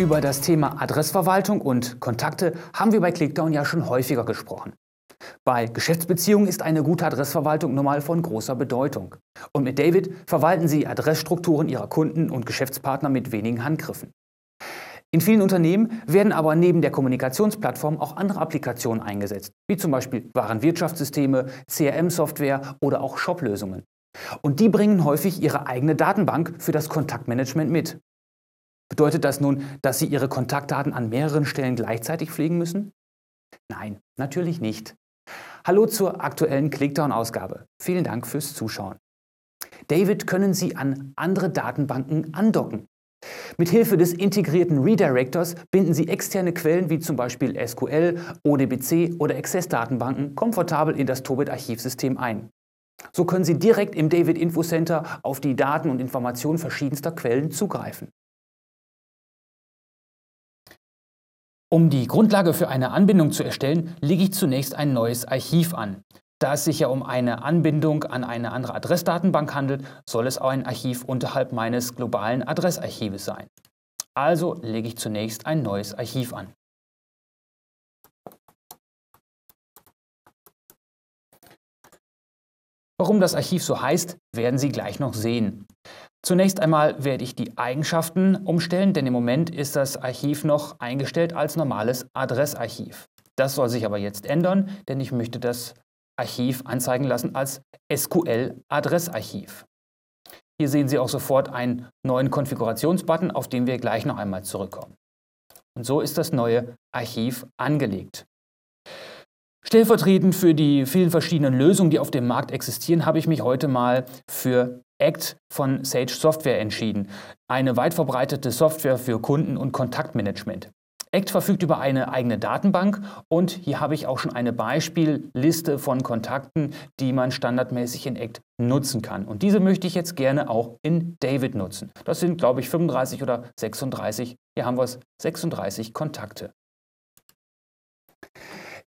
Über das Thema Adressverwaltung und Kontakte haben wir bei Clickdown ja schon häufiger gesprochen. Bei Geschäftsbeziehungen ist eine gute Adressverwaltung normal von großer Bedeutung. Und mit David verwalten Sie Adressstrukturen Ihrer Kunden und Geschäftspartner mit wenigen Handgriffen. In vielen Unternehmen werden aber neben der Kommunikationsplattform auch andere Applikationen eingesetzt, wie zum Beispiel Warenwirtschaftssysteme, CRM-Software oder auch Shop-Lösungen. Und die bringen häufig ihre eigene Datenbank für das Kontaktmanagement mit. Bedeutet das nun, dass Sie Ihre Kontaktdaten an mehreren Stellen gleichzeitig pflegen müssen? Nein, natürlich nicht. Hallo zur aktuellen Clickdown-Ausgabe. Vielen Dank fürs Zuschauen. David können Sie an andere Datenbanken andocken. Mithilfe des integrierten Redirectors binden Sie externe Quellen wie zum Beispiel SQL, ODBC oder Access-Datenbanken komfortabel in das Tobit-Archivsystem ein. So können Sie direkt im David Info Center auf die Daten und Informationen verschiedenster Quellen zugreifen. Um die Grundlage für eine Anbindung zu erstellen, lege ich zunächst ein neues Archiv an. Da es sich ja um eine Anbindung an eine andere Adressdatenbank handelt, soll es auch ein Archiv unterhalb meines globalen Adressarchives sein. Also lege ich zunächst ein neues Archiv an. Warum das Archiv so heißt, werden Sie gleich noch sehen. Zunächst einmal werde ich die Eigenschaften umstellen, denn im Moment ist das Archiv noch eingestellt als normales Adressarchiv. Das soll sich aber jetzt ändern, denn ich möchte das Archiv anzeigen lassen als SQL-Adressarchiv. Hier sehen Sie auch sofort einen neuen Konfigurationsbutton, auf den wir gleich noch einmal zurückkommen. Und so ist das neue Archiv angelegt. Stellvertretend für die vielen verschiedenen Lösungen, die auf dem Markt existieren, habe ich mich heute mal für ACT von Sage Software entschieden, eine weit verbreitete Software für Kunden- und Kontaktmanagement. ACT verfügt über eine eigene Datenbank und hier habe ich auch schon eine Beispielliste von Kontakten, die man standardmäßig in ACT nutzen kann. Und diese möchte ich jetzt gerne auch in David nutzen. Das sind, glaube ich, 35 oder 36, hier haben wir es, 36 Kontakte.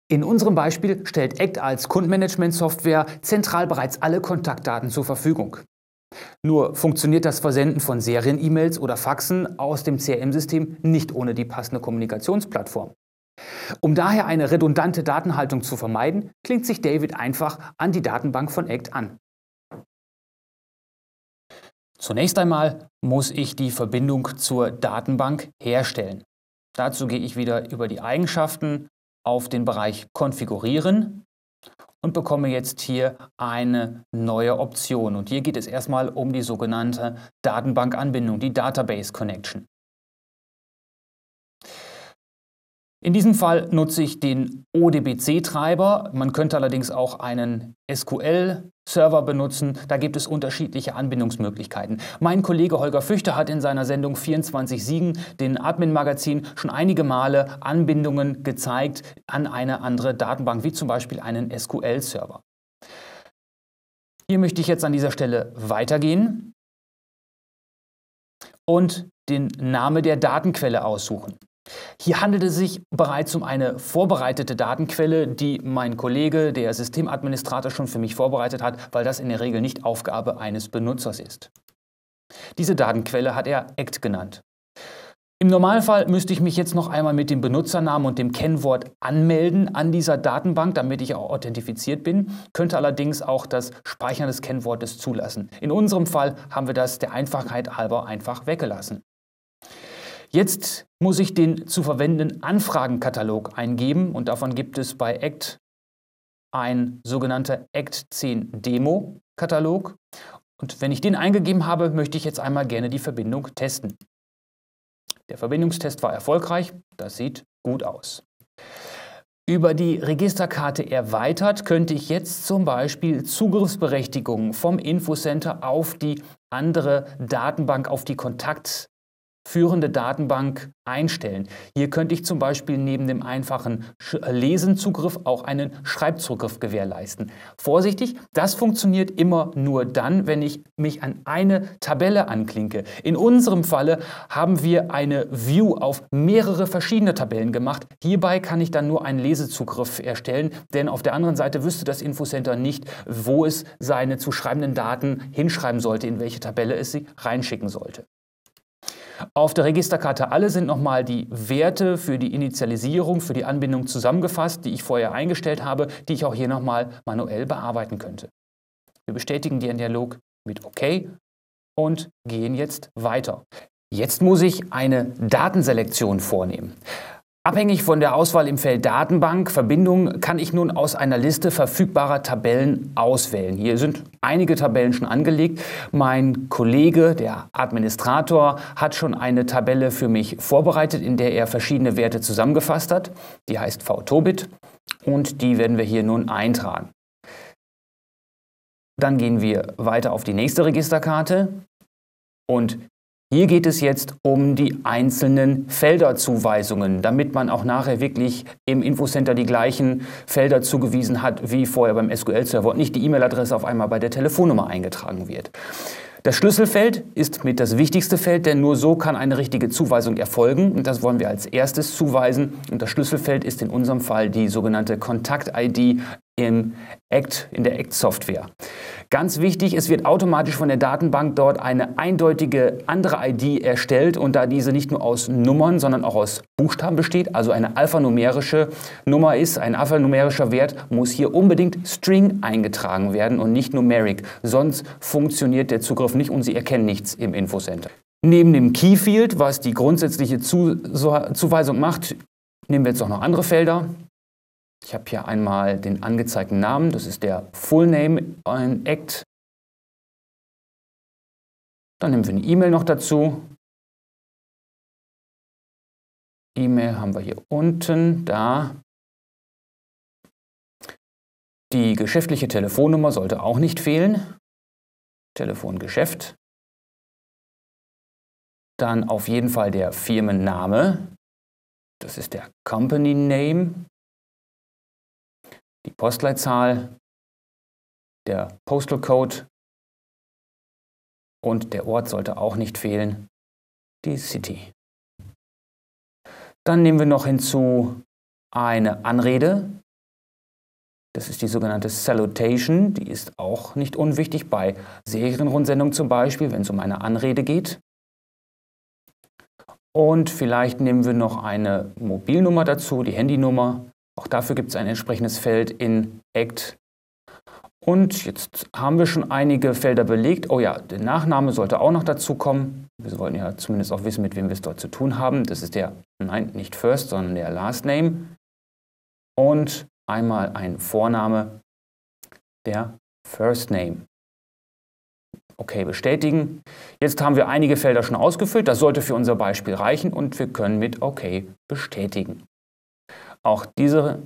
In unserem Beispiel stellt ACT als Kundenmanagement-Software zentral bereits alle Kontaktdaten zur Verfügung. Nur funktioniert das Versenden von Serien-E-Mails oder Faxen aus dem CRM-System nicht ohne die passende Kommunikationsplattform. Um daher eine redundante Datenhaltung zu vermeiden, klingt sich David einfach an die Datenbank von ACT an. Zunächst einmal muss ich die Verbindung zur Datenbank herstellen. Dazu gehe ich wieder über die Eigenschaften auf den Bereich Konfigurieren und bekomme jetzt hier eine neue Option. Und hier geht es erstmal um die sogenannte Datenbankanbindung, die Database Connection. In diesem Fall nutze ich den ODBC-Treiber. Man könnte allerdings auch einen SQL-Server benutzen. Da gibt es unterschiedliche Anbindungsmöglichkeiten. Mein Kollege Holger Füchter hat in seiner Sendung 24-7, den Admin-Magazin, schon einige Male Anbindungen gezeigt an eine andere Datenbank, wie zum Beispiel einen SQL-Server. Hier möchte ich jetzt an dieser Stelle weitergehen und den Name der Datenquelle aussuchen. Hier handelt es sich bereits um eine vorbereitete Datenquelle, die mein Kollege, der Systemadministrator, schon für mich vorbereitet hat, weil das in der Regel nicht Aufgabe eines Benutzers ist. Diese Datenquelle hat er ACT genannt. Im Normalfall müsste ich mich jetzt noch einmal mit dem Benutzernamen und dem Kennwort anmelden an dieser Datenbank, damit ich auch authentifiziert bin, könnte allerdings auch das Speichern des Kennwortes zulassen. In unserem Fall haben wir das der Einfachheit halber einfach weggelassen. Jetzt muss ich den zu verwendenden Anfragenkatalog eingeben und davon gibt es bei ACT ein sogenannter ACT 10 Demo Katalog. Und wenn ich den eingegeben habe, möchte ich jetzt einmal gerne die Verbindung testen. Der Verbindungstest war erfolgreich, das sieht gut aus. Über die Registerkarte erweitert könnte ich jetzt zum Beispiel Zugriffsberechtigungen vom Infocenter auf die andere Datenbank, auf die Kontakt führende Datenbank einstellen. Hier könnte ich zum Beispiel neben dem einfachen Lesenzugriff auch einen Schreibzugriff gewährleisten. Vorsichtig, das funktioniert immer nur dann, wenn ich mich an eine Tabelle anklinke. In unserem Falle haben wir eine View auf mehrere verschiedene Tabellen gemacht. Hierbei kann ich dann nur einen Lesezugriff erstellen, denn auf der anderen Seite wüsste das Infocenter nicht, wo es seine zu schreibenden Daten hinschreiben sollte, in welche Tabelle es sie reinschicken sollte. Auf der Registerkarte alle sind nochmal die Werte für die Initialisierung, für die Anbindung zusammengefasst, die ich vorher eingestellt habe, die ich auch hier nochmal manuell bearbeiten könnte. Wir bestätigen den Dialog mit OK und gehen jetzt weiter. Jetzt muss ich eine Datenselektion vornehmen. Abhängig von der Auswahl im Feld Datenbank, Verbindung, kann ich nun aus einer Liste verfügbarer Tabellen auswählen. Hier sind einige Tabellen schon angelegt. Mein Kollege, der Administrator, hat schon eine Tabelle für mich vorbereitet, in der er verschiedene Werte zusammengefasst hat. Die heißt VTobit und die werden wir hier nun eintragen. Dann gehen wir weiter auf die nächste Registerkarte und hier geht es jetzt um die einzelnen Felderzuweisungen, damit man auch nachher wirklich im Infocenter die gleichen Felder zugewiesen hat wie vorher beim SQL-Server und nicht die E-Mail-Adresse auf einmal bei der Telefonnummer eingetragen wird. Das Schlüsselfeld ist mit das wichtigste Feld, denn nur so kann eine richtige Zuweisung erfolgen. Und das wollen wir als erstes zuweisen. Und das Schlüsselfeld ist in unserem Fall die sogenannte Kontakt-ID in der Act-Software. Ganz wichtig, es wird automatisch von der Datenbank dort eine eindeutige andere ID erstellt und da diese nicht nur aus Nummern, sondern auch aus Buchstaben besteht, also eine alphanumerische Nummer ist, ein alphanumerischer Wert, muss hier unbedingt String eingetragen werden und nicht numeric, sonst funktioniert der Zugriff nicht und Sie erkennen nichts im Infocenter. Neben dem Keyfield, was die grundsätzliche Zuweisung macht, nehmen wir jetzt auch noch andere Felder. Ich habe hier einmal den angezeigten Namen, das ist der Full Name Act. Dann nehmen wir eine E-Mail noch dazu. E-Mail haben wir hier unten, da. Die geschäftliche Telefonnummer sollte auch nicht fehlen. Telefongeschäft. Dann auf jeden Fall der Firmenname. Das ist der Company Name die Postleitzahl, der Postal Code und der Ort sollte auch nicht fehlen, die City. Dann nehmen wir noch hinzu eine Anrede. Das ist die sogenannte Salutation. Die ist auch nicht unwichtig bei Serienrundsendungen zum Beispiel, wenn es um eine Anrede geht. Und vielleicht nehmen wir noch eine Mobilnummer dazu, die Handynummer. Auch dafür gibt es ein entsprechendes Feld in ACT. Und jetzt haben wir schon einige Felder belegt. Oh ja, der Nachname sollte auch noch dazu kommen. Wir sollten ja zumindest auch wissen, mit wem wir es dort zu tun haben. Das ist der, nein, nicht First, sondern der Last Name. Und einmal ein Vorname, der First Name. Okay, bestätigen. Jetzt haben wir einige Felder schon ausgefüllt. Das sollte für unser Beispiel reichen und wir können mit OK bestätigen. Auch diese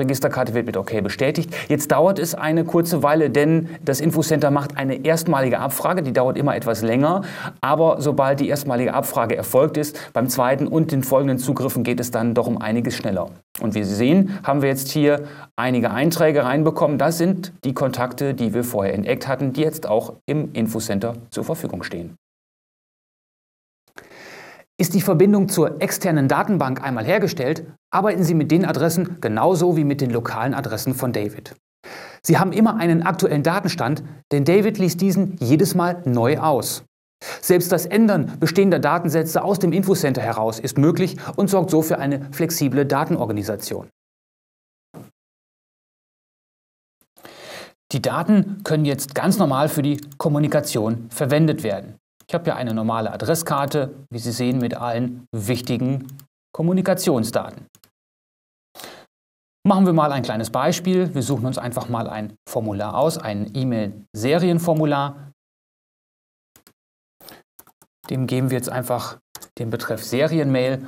Registerkarte wird mit OK bestätigt. Jetzt dauert es eine kurze Weile, denn das Infocenter macht eine erstmalige Abfrage, die dauert immer etwas länger, aber sobald die erstmalige Abfrage erfolgt ist, beim zweiten und den folgenden Zugriffen geht es dann doch um einiges schneller. Und wie Sie sehen, haben wir jetzt hier einige Einträge reinbekommen. Das sind die Kontakte, die wir vorher ACT hatten, die jetzt auch im Infocenter zur Verfügung stehen. Ist die Verbindung zur externen Datenbank einmal hergestellt, arbeiten Sie mit den Adressen genauso wie mit den lokalen Adressen von David. Sie haben immer einen aktuellen Datenstand, denn David liest diesen jedes Mal neu aus. Selbst das Ändern bestehender Datensätze aus dem Infocenter heraus ist möglich und sorgt so für eine flexible Datenorganisation. Die Daten können jetzt ganz normal für die Kommunikation verwendet werden. Ich habe hier eine normale Adresskarte, wie Sie sehen, mit allen wichtigen Kommunikationsdaten. Machen wir mal ein kleines Beispiel. Wir suchen uns einfach mal ein Formular aus, ein E-Mail-Serienformular. Dem geben wir jetzt einfach den Betreff Serienmail,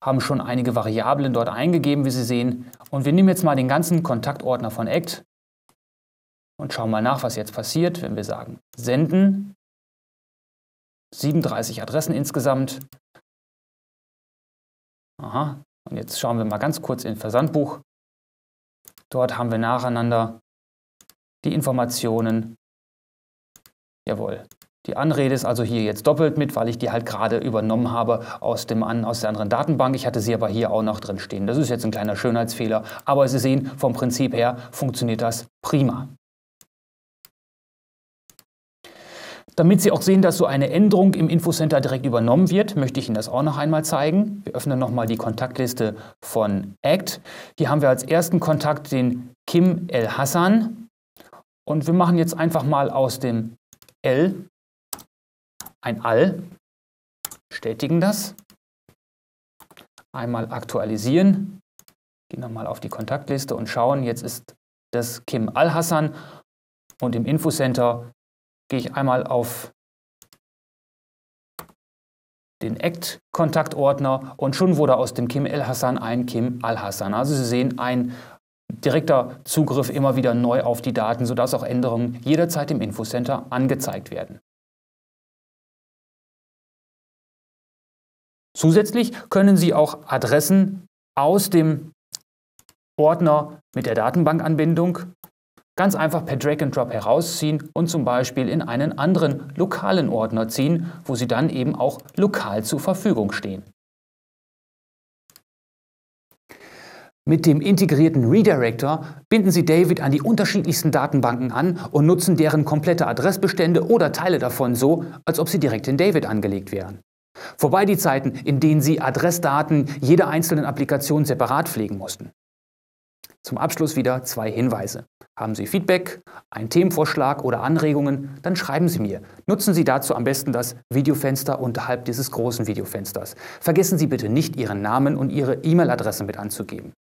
haben schon einige Variablen dort eingegeben, wie Sie sehen. Und wir nehmen jetzt mal den ganzen Kontaktordner von ACT und schauen mal nach, was jetzt passiert, wenn wir sagen Senden. 37 Adressen insgesamt. Aha, und jetzt schauen wir mal ganz kurz in Versandbuch. Dort haben wir nacheinander die Informationen. Jawohl. Die Anrede ist also hier jetzt doppelt mit, weil ich die halt gerade übernommen habe aus, dem, aus der anderen Datenbank. Ich hatte sie aber hier auch noch drin stehen. Das ist jetzt ein kleiner Schönheitsfehler, aber Sie sehen, vom Prinzip her funktioniert das prima. Damit Sie auch sehen, dass so eine Änderung im Infocenter direkt übernommen wird, möchte ich Ihnen das auch noch einmal zeigen. Wir öffnen nochmal die Kontaktliste von ACT. Hier haben wir als ersten Kontakt den Kim El Hassan. Und wir machen jetzt einfach mal aus dem L ein All, bestätigen das, einmal aktualisieren, gehen nochmal auf die Kontaktliste und schauen, jetzt ist das Kim Al-Hassan und im Infocenter gehe ich einmal auf den ACT-Kontaktordner und schon wurde aus dem Kim El-Hassan ein Kim Al-Hassan. Also Sie sehen, ein direkter Zugriff immer wieder neu auf die Daten, sodass auch Änderungen jederzeit im Infocenter angezeigt werden. Zusätzlich können Sie auch Adressen aus dem Ordner mit der Datenbankanbindung ganz einfach per Drag and Drop herausziehen und zum Beispiel in einen anderen lokalen Ordner ziehen, wo sie dann eben auch lokal zur Verfügung stehen. Mit dem integrierten Redirector binden Sie David an die unterschiedlichsten Datenbanken an und nutzen deren komplette Adressbestände oder Teile davon so, als ob sie direkt in David angelegt wären. Vorbei die Zeiten, in denen Sie Adressdaten jeder einzelnen Applikation separat pflegen mussten. Zum Abschluss wieder zwei Hinweise. Haben Sie Feedback, einen Themenvorschlag oder Anregungen, dann schreiben Sie mir. Nutzen Sie dazu am besten das Videofenster unterhalb dieses großen Videofensters. Vergessen Sie bitte nicht, Ihren Namen und Ihre E-Mail-Adresse mit anzugeben.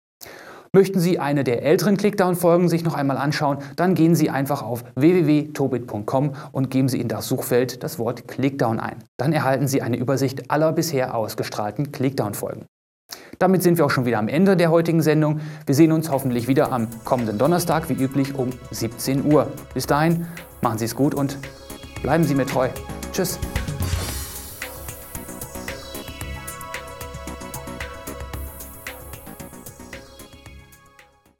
Möchten Sie eine der älteren Clickdown-Folgen sich noch einmal anschauen, dann gehen Sie einfach auf www.tobit.com und geben Sie in das Suchfeld das Wort Clickdown ein. Dann erhalten Sie eine Übersicht aller bisher ausgestrahlten Clickdown-Folgen. Damit sind wir auch schon wieder am Ende der heutigen Sendung. Wir sehen uns hoffentlich wieder am kommenden Donnerstag, wie üblich, um 17 Uhr. Bis dahin, machen Sie es gut und bleiben Sie mir treu. Tschüss.